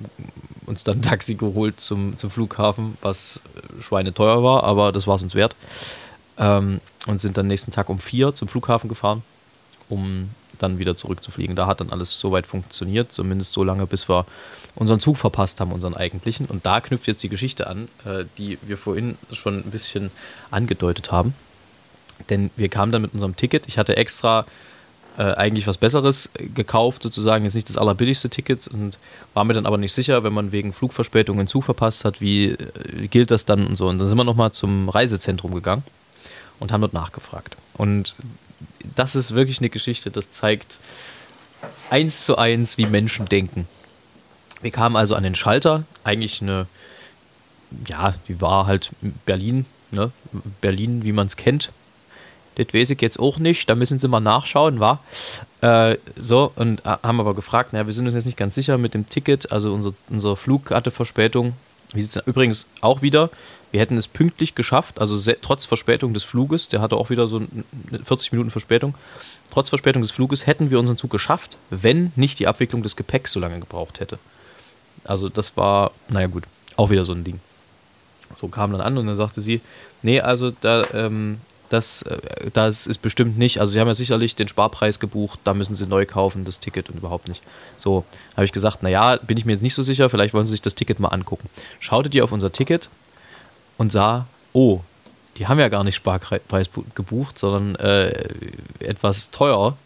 uns dann ein Taxi geholt zum, zum Flughafen, was schweineteuer war, aber das war es uns wert. Ähm, und sind dann nächsten Tag um vier zum Flughafen gefahren, um dann wieder zurückzufliegen. Da hat dann alles soweit funktioniert, zumindest so lange, bis wir unseren Zug verpasst haben, unseren eigentlichen. Und da knüpft jetzt die Geschichte an, äh, die wir vorhin schon ein bisschen angedeutet haben. Denn wir kamen dann mit unserem Ticket. Ich hatte extra äh, eigentlich was Besseres gekauft, sozusagen, jetzt nicht das allerbilligste Ticket und war mir dann aber nicht sicher, wenn man wegen Flugverspätung einen Zug verpasst hat, wie äh, gilt das dann und so. Und dann sind wir nochmal zum Reisezentrum gegangen und haben dort nachgefragt. Und das ist wirklich eine Geschichte, das zeigt eins zu eins, wie Menschen denken. Wir kamen also an den Schalter, eigentlich eine, ja, die war halt Berlin, ne? Berlin, wie man es kennt. Das weiß ich jetzt auch nicht, da müssen sie mal nachschauen, war. Äh, so, und haben aber gefragt, naja, wir sind uns jetzt nicht ganz sicher mit dem Ticket, also unser, unser Flug hatte Verspätung. Wie sieht es übrigens auch wieder? Wir hätten es pünktlich geschafft, also trotz Verspätung des Fluges, der hatte auch wieder so 40 Minuten Verspätung. Trotz Verspätung des Fluges hätten wir unseren Zug geschafft, wenn nicht die Abwicklung des Gepäcks so lange gebraucht hätte. Also das war, naja gut, auch wieder so ein Ding. So kam dann an und dann sagte sie, nee, also da, ähm, das, äh, das ist bestimmt nicht, also sie haben ja sicherlich den Sparpreis gebucht, da müssen sie neu kaufen, das Ticket und überhaupt nicht. So, habe ich gesagt, naja, bin ich mir jetzt nicht so sicher, vielleicht wollen sie sich das Ticket mal angucken. Schautet ihr auf unser Ticket, und sah, oh, die haben ja gar nicht Sparpreis gebucht, sondern äh, etwas teurer,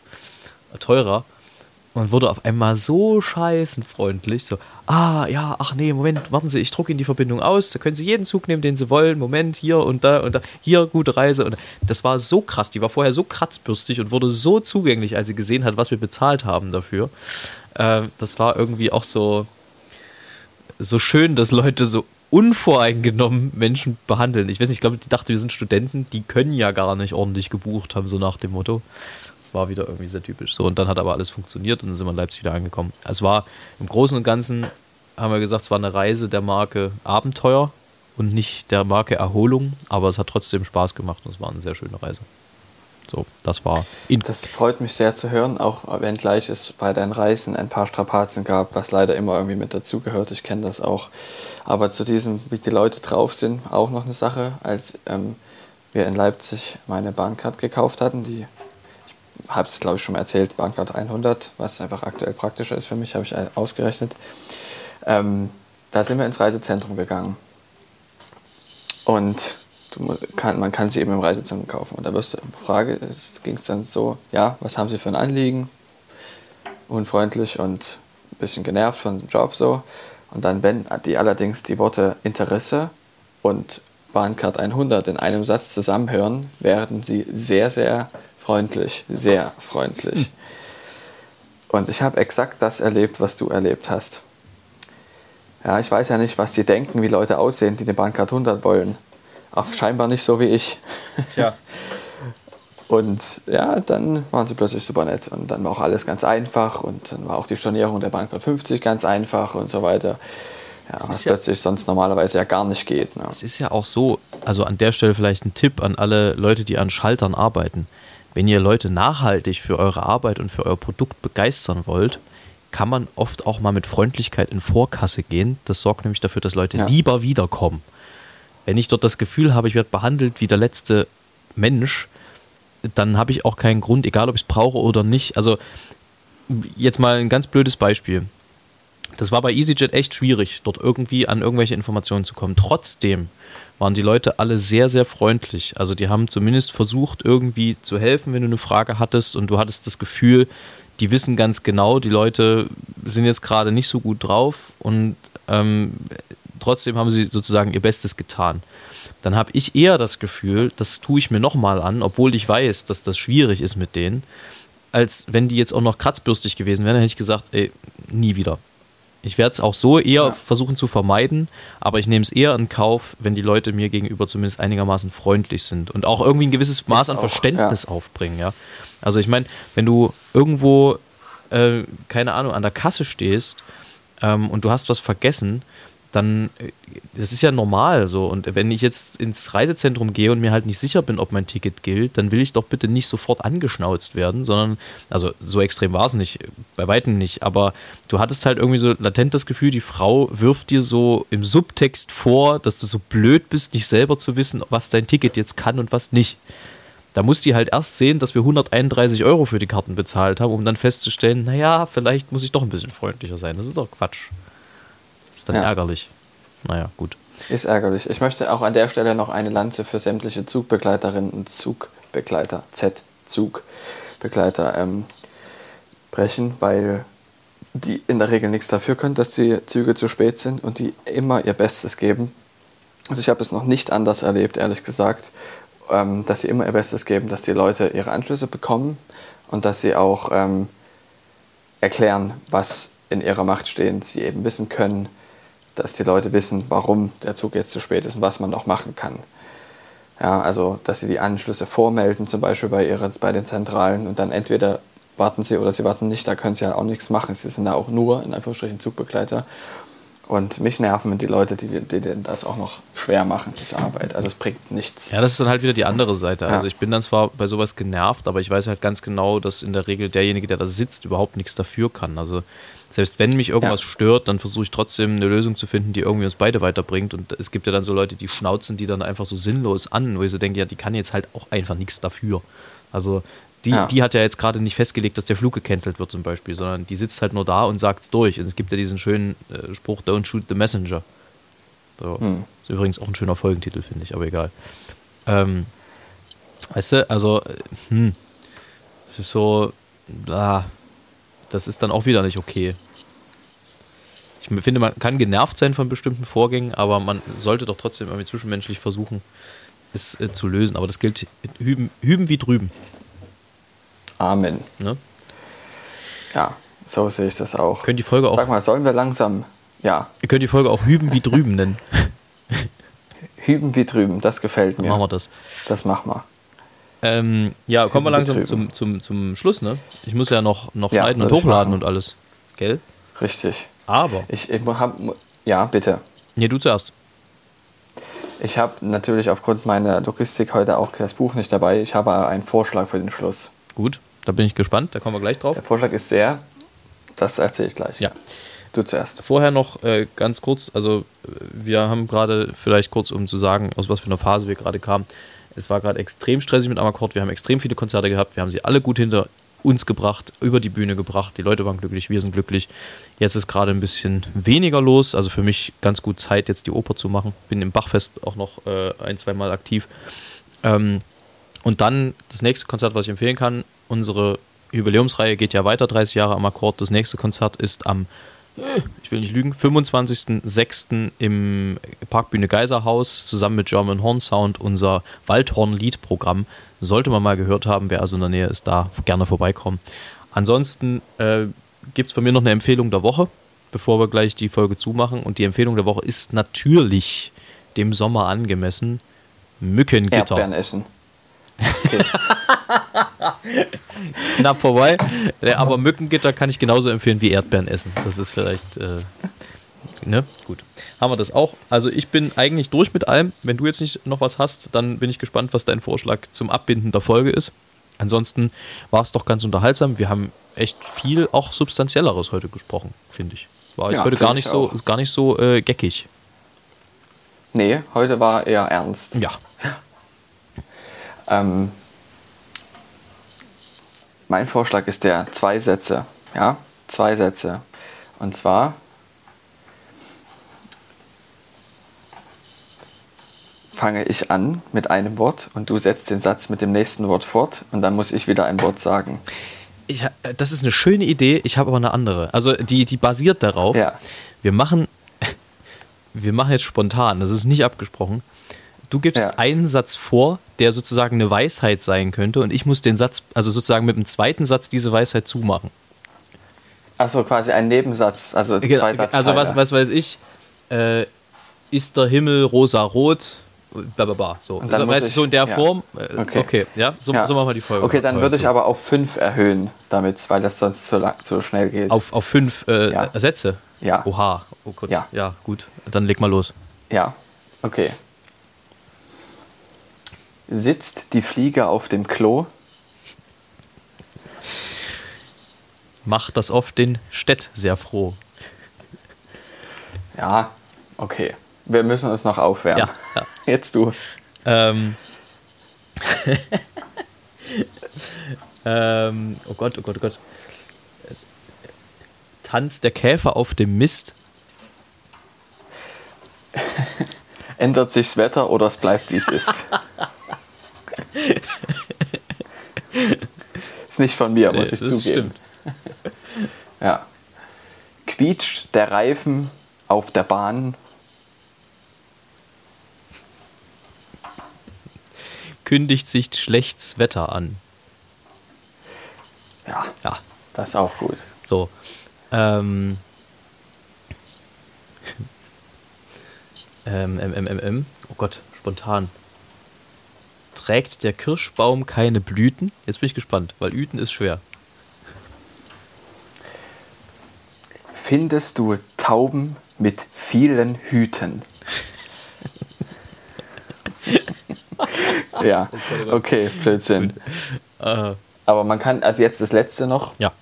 teurer und wurde auf einmal so scheißenfreundlich, so, ah, ja, ach nee, Moment, warten Sie, ich drucke Ihnen die Verbindung aus, da können Sie jeden Zug nehmen, den Sie wollen, Moment, hier und da und da, hier, gute Reise und das war so krass, die war vorher so kratzbürstig und wurde so zugänglich, als sie gesehen hat, was wir bezahlt haben dafür. Äh, das war irgendwie auch so, so schön, dass Leute so unvoreingenommen Menschen behandeln. Ich weiß nicht, ich glaube, die dachte, wir sind Studenten, die können ja gar nicht ordentlich gebucht haben, so nach dem Motto. Das war wieder irgendwie sehr typisch. So, und dann hat aber alles funktioniert und dann sind wir in Leipzig wieder angekommen. Es war im Großen und Ganzen, haben wir gesagt, es war eine Reise der Marke Abenteuer und nicht der Marke Erholung, aber es hat trotzdem Spaß gemacht und es war eine sehr schöne Reise. So, das war. Das freut mich sehr zu hören, auch wenn gleich es bei deinen Reisen ein paar Strapazen gab, was leider immer irgendwie mit dazugehört. Ich kenne das auch. Aber zu diesem, wie die Leute drauf sind, auch noch eine Sache. Als ähm, wir in Leipzig meine Bahncard gekauft hatten, die, habe es glaube ich schon mal erzählt, Bahncard 100, was einfach aktuell praktischer ist für mich, habe ich ausgerechnet. Ähm, da sind wir ins Reisezentrum gegangen. Und kann, man kann sie eben im Reisezentrum kaufen. Und da wirst du, Frage, ging es dann so, ja, was haben sie für ein Anliegen? Unfreundlich und ein bisschen genervt von dem Job so. Und dann, wenn die allerdings die Worte Interesse und Bahncard 100 in einem Satz zusammenhören, werden sie sehr, sehr freundlich, sehr freundlich. Und ich habe exakt das erlebt, was du erlebt hast. Ja, ich weiß ja nicht, was sie denken, wie Leute aussehen, die eine Bahncard 100 wollen. Auch scheinbar nicht so wie ich. Tja. Und ja, dann waren sie plötzlich super nett. Und dann war auch alles ganz einfach. Und dann war auch die Stornierung der Bank 50 ganz einfach und so weiter. Ja, was ja, plötzlich sonst normalerweise ja gar nicht geht. Ne? Es ist ja auch so, also an der Stelle vielleicht ein Tipp an alle Leute, die an Schaltern arbeiten. Wenn ihr Leute nachhaltig für eure Arbeit und für euer Produkt begeistern wollt, kann man oft auch mal mit Freundlichkeit in Vorkasse gehen. Das sorgt nämlich dafür, dass Leute ja. lieber wiederkommen. Wenn ich dort das Gefühl habe, ich werde behandelt wie der letzte Mensch, dann habe ich auch keinen Grund, egal ob ich es brauche oder nicht. Also jetzt mal ein ganz blödes Beispiel. Das war bei EasyJet echt schwierig, dort irgendwie an irgendwelche Informationen zu kommen. Trotzdem waren die Leute alle sehr, sehr freundlich. Also die haben zumindest versucht, irgendwie zu helfen, wenn du eine Frage hattest und du hattest das Gefühl, die wissen ganz genau, die Leute sind jetzt gerade nicht so gut drauf und ähm, trotzdem haben sie sozusagen ihr Bestes getan dann habe ich eher das Gefühl, das tue ich mir nochmal an, obwohl ich weiß, dass das schwierig ist mit denen, als wenn die jetzt auch noch kratzbürstig gewesen wären, dann hätte ich gesagt, ey, nie wieder. Ich werde es auch so eher ja. versuchen zu vermeiden, aber ich nehme es eher in Kauf, wenn die Leute mir gegenüber zumindest einigermaßen freundlich sind und auch irgendwie ein gewisses Maß Ist an auch, Verständnis ja. aufbringen. Ja? Also ich meine, wenn du irgendwo, äh, keine Ahnung, an der Kasse stehst ähm, und du hast was vergessen, dann, äh, das ist ja normal so. Und wenn ich jetzt ins Reisezentrum gehe und mir halt nicht sicher bin, ob mein Ticket gilt, dann will ich doch bitte nicht sofort angeschnauzt werden, sondern, also so extrem war es nicht, bei Weitem nicht, aber du hattest halt irgendwie so latent das Gefühl, die Frau wirft dir so im Subtext vor, dass du so blöd bist, nicht selber zu wissen, was dein Ticket jetzt kann und was nicht. Da muss die halt erst sehen, dass wir 131 Euro für die Karten bezahlt haben, um dann festzustellen, naja, vielleicht muss ich doch ein bisschen freundlicher sein. Das ist doch Quatsch ist dann ja. ärgerlich. Naja, gut. Ist ärgerlich. Ich möchte auch an der Stelle noch eine Lanze für sämtliche Zugbegleiterinnen und Zugbegleiter, Z-Zugbegleiter ähm, brechen, weil die in der Regel nichts dafür können, dass die Züge zu spät sind und die immer ihr Bestes geben. Also ich habe es noch nicht anders erlebt, ehrlich gesagt, ähm, dass sie immer ihr Bestes geben, dass die Leute ihre Anschlüsse bekommen und dass sie auch ähm, erklären, was in ihrer Macht steht, sie eben wissen können, dass die Leute wissen, warum der Zug jetzt zu spät ist und was man noch machen kann. Ja, also, dass sie die Anschlüsse vormelden, zum Beispiel bei, ihren, bei den Zentralen und dann entweder warten sie oder sie warten nicht, da können sie ja auch nichts machen. Sie sind da auch nur, in Anführungsstrichen, Zugbegleiter. Und mich nerven die Leute, die, die, die das auch noch schwer machen, diese Arbeit. Also es bringt nichts. Ja, das ist dann halt wieder die andere Seite. Ja. Also ich bin dann zwar bei sowas genervt, aber ich weiß halt ganz genau, dass in der Regel derjenige, der da sitzt, überhaupt nichts dafür kann. Also selbst wenn mich irgendwas ja. stört, dann versuche ich trotzdem eine Lösung zu finden, die irgendwie uns beide weiterbringt. Und es gibt ja dann so Leute, die schnauzen die dann einfach so sinnlos an, wo ich so denke, ja, die kann jetzt halt auch einfach nichts dafür. Also die, ja. die hat ja jetzt gerade nicht festgelegt, dass der Flug gecancelt wird zum Beispiel, sondern die sitzt halt nur da und sagt es durch. Und es gibt ja diesen schönen äh, Spruch, don't shoot the messenger. So. Hm. Ist übrigens auch ein schöner Folgentitel, finde ich, aber egal. Ähm, weißt du, also, äh, hm, es ist so, ah, das ist dann auch wieder nicht okay. Ich finde, man kann genervt sein von bestimmten Vorgängen, aber man sollte doch trotzdem irgendwie zwischenmenschlich versuchen, es äh, zu lösen. Aber das gilt hüben, hüben wie drüben. Amen. Ne? Ja, so sehe ich das auch. Können die Folge auch. Sag mal, sollen wir langsam. Ja. Ihr könnt die Folge auch hüben wie drüben nennen. hüben wie drüben, das gefällt mir. Dann machen wir das. Das machen wir. Ähm, ja, kommen wir langsam zum, zum, zum Schluss, ne? Ich muss ja noch, noch ja, schneiden und hochladen und alles. Gell? Richtig. Aber. Ich, ich hab, ja, bitte. Nee, du zuerst. Ich habe natürlich aufgrund meiner Logistik heute auch das Buch nicht dabei. Ich habe einen Vorschlag für den Schluss. Gut, da bin ich gespannt. Da kommen wir gleich drauf. Der Vorschlag ist sehr. Das erzähle ich gleich. Ja. Du zuerst. Vorher noch äh, ganz kurz, also wir haben gerade vielleicht kurz, um zu sagen, aus was für einer Phase wir gerade kamen. Es war gerade extrem stressig mit Amakord. Wir haben extrem viele Konzerte gehabt. Wir haben sie alle gut hinter uns gebracht, über die Bühne gebracht. Die Leute waren glücklich, wir sind glücklich. Jetzt ist gerade ein bisschen weniger los. Also für mich ganz gut Zeit, jetzt die Oper zu machen. Bin im Bachfest auch noch äh, ein, zwei Mal aktiv. Ähm, und dann das nächste Konzert, was ich empfehlen kann. Unsere Jubiläumsreihe geht ja weiter, 30 Jahre am Akkord. Das nächste Konzert ist am ich will nicht lügen, 25.06. im Parkbühne Geiserhaus zusammen mit German Horn Sound unser Waldhorn-Lied-Programm. Sollte man mal gehört haben, wer also in der Nähe ist, da gerne vorbeikommen. Ansonsten äh, gibt es von mir noch eine Empfehlung der Woche, bevor wir gleich die Folge zumachen. Und die Empfehlung der Woche ist natürlich dem Sommer angemessen. Mückengitter. Erdbeeren essen. Okay. Knapp vorbei. Aber Mückengitter kann ich genauso empfehlen wie Erdbeeren essen. Das ist vielleicht. Äh, ne? Gut. Haben wir das auch. Also, ich bin eigentlich durch mit allem. Wenn du jetzt nicht noch was hast, dann bin ich gespannt, was dein Vorschlag zum Abbinden der Folge ist. Ansonsten war es doch ganz unterhaltsam. Wir haben echt viel auch Substanzielleres heute gesprochen, finde ich. War jetzt ja, heute gar nicht, so, gar nicht so äh, geckig. Nee, heute war eher ernst. Ja. Ähm, mein Vorschlag ist der zwei Sätze. Ja, zwei Sätze. Und zwar fange ich an mit einem Wort und du setzt den Satz mit dem nächsten Wort fort und dann muss ich wieder ein Wort sagen. Ich, das ist eine schöne Idee, ich habe aber eine andere. Also die, die basiert darauf. Ja. Wir machen, wir machen jetzt spontan, das ist nicht abgesprochen. Du gibst ja. einen Satz vor, der sozusagen eine Weisheit sein könnte, und ich muss den Satz, also sozusagen mit dem zweiten Satz diese Weisheit zumachen. Achso, quasi ein Nebensatz, also zwei Sätze. Also was, was weiß ich, äh, ist der Himmel rosa-rot, blablabla. So, Und dann also, weißt du, ich- so in der ja. Form. Äh, Okay. okay. ja, so, Ja. so machen wir die Folge. Okay, dann würde ich aber auf fünf erhöhen, damit, weil das sonst zu, lang, zu schnell geht. Auf, auf fünf äh, Ja. Sätze? Ja. Oha, oh Gott. Ja. ja, gut. Dann leg mal los. Ja, okay. Sitzt die Fliege auf dem Klo? Macht das oft den Städt sehr froh. Ja, okay. Wir müssen uns noch aufwärmen. Ja, ja. Jetzt du. Ähm. ähm, oh Gott, oh Gott, oh Gott. Tanzt der Käfer auf dem Mist? Ändert sich das Wetter oder es bleibt wie es ist? ist nicht von mir, muss Nee, ich das zugeben. Ja. Quietscht der Reifen auf der Bahn? Kündigt sich schlechtes Wetter an. Ja, Ja, das ist auch gut. so. Ähm. Ähm, ähm, ähm, ähm. Oh Gott, spontan. Trägt der Kirschbaum keine Blüten? Jetzt bin ich gespannt, weil Üten ist schwer. Findest du Tauben mit vielen Hüten? ja, okay, Blödsinn. Äh, Aber man kann, also jetzt das letzte noch. ja.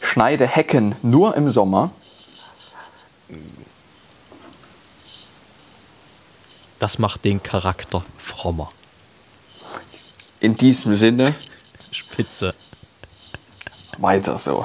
Schneide Hecken nur im Sommer. Das macht den Charakter frommer. In diesem Sinne, Spitze. weiter so.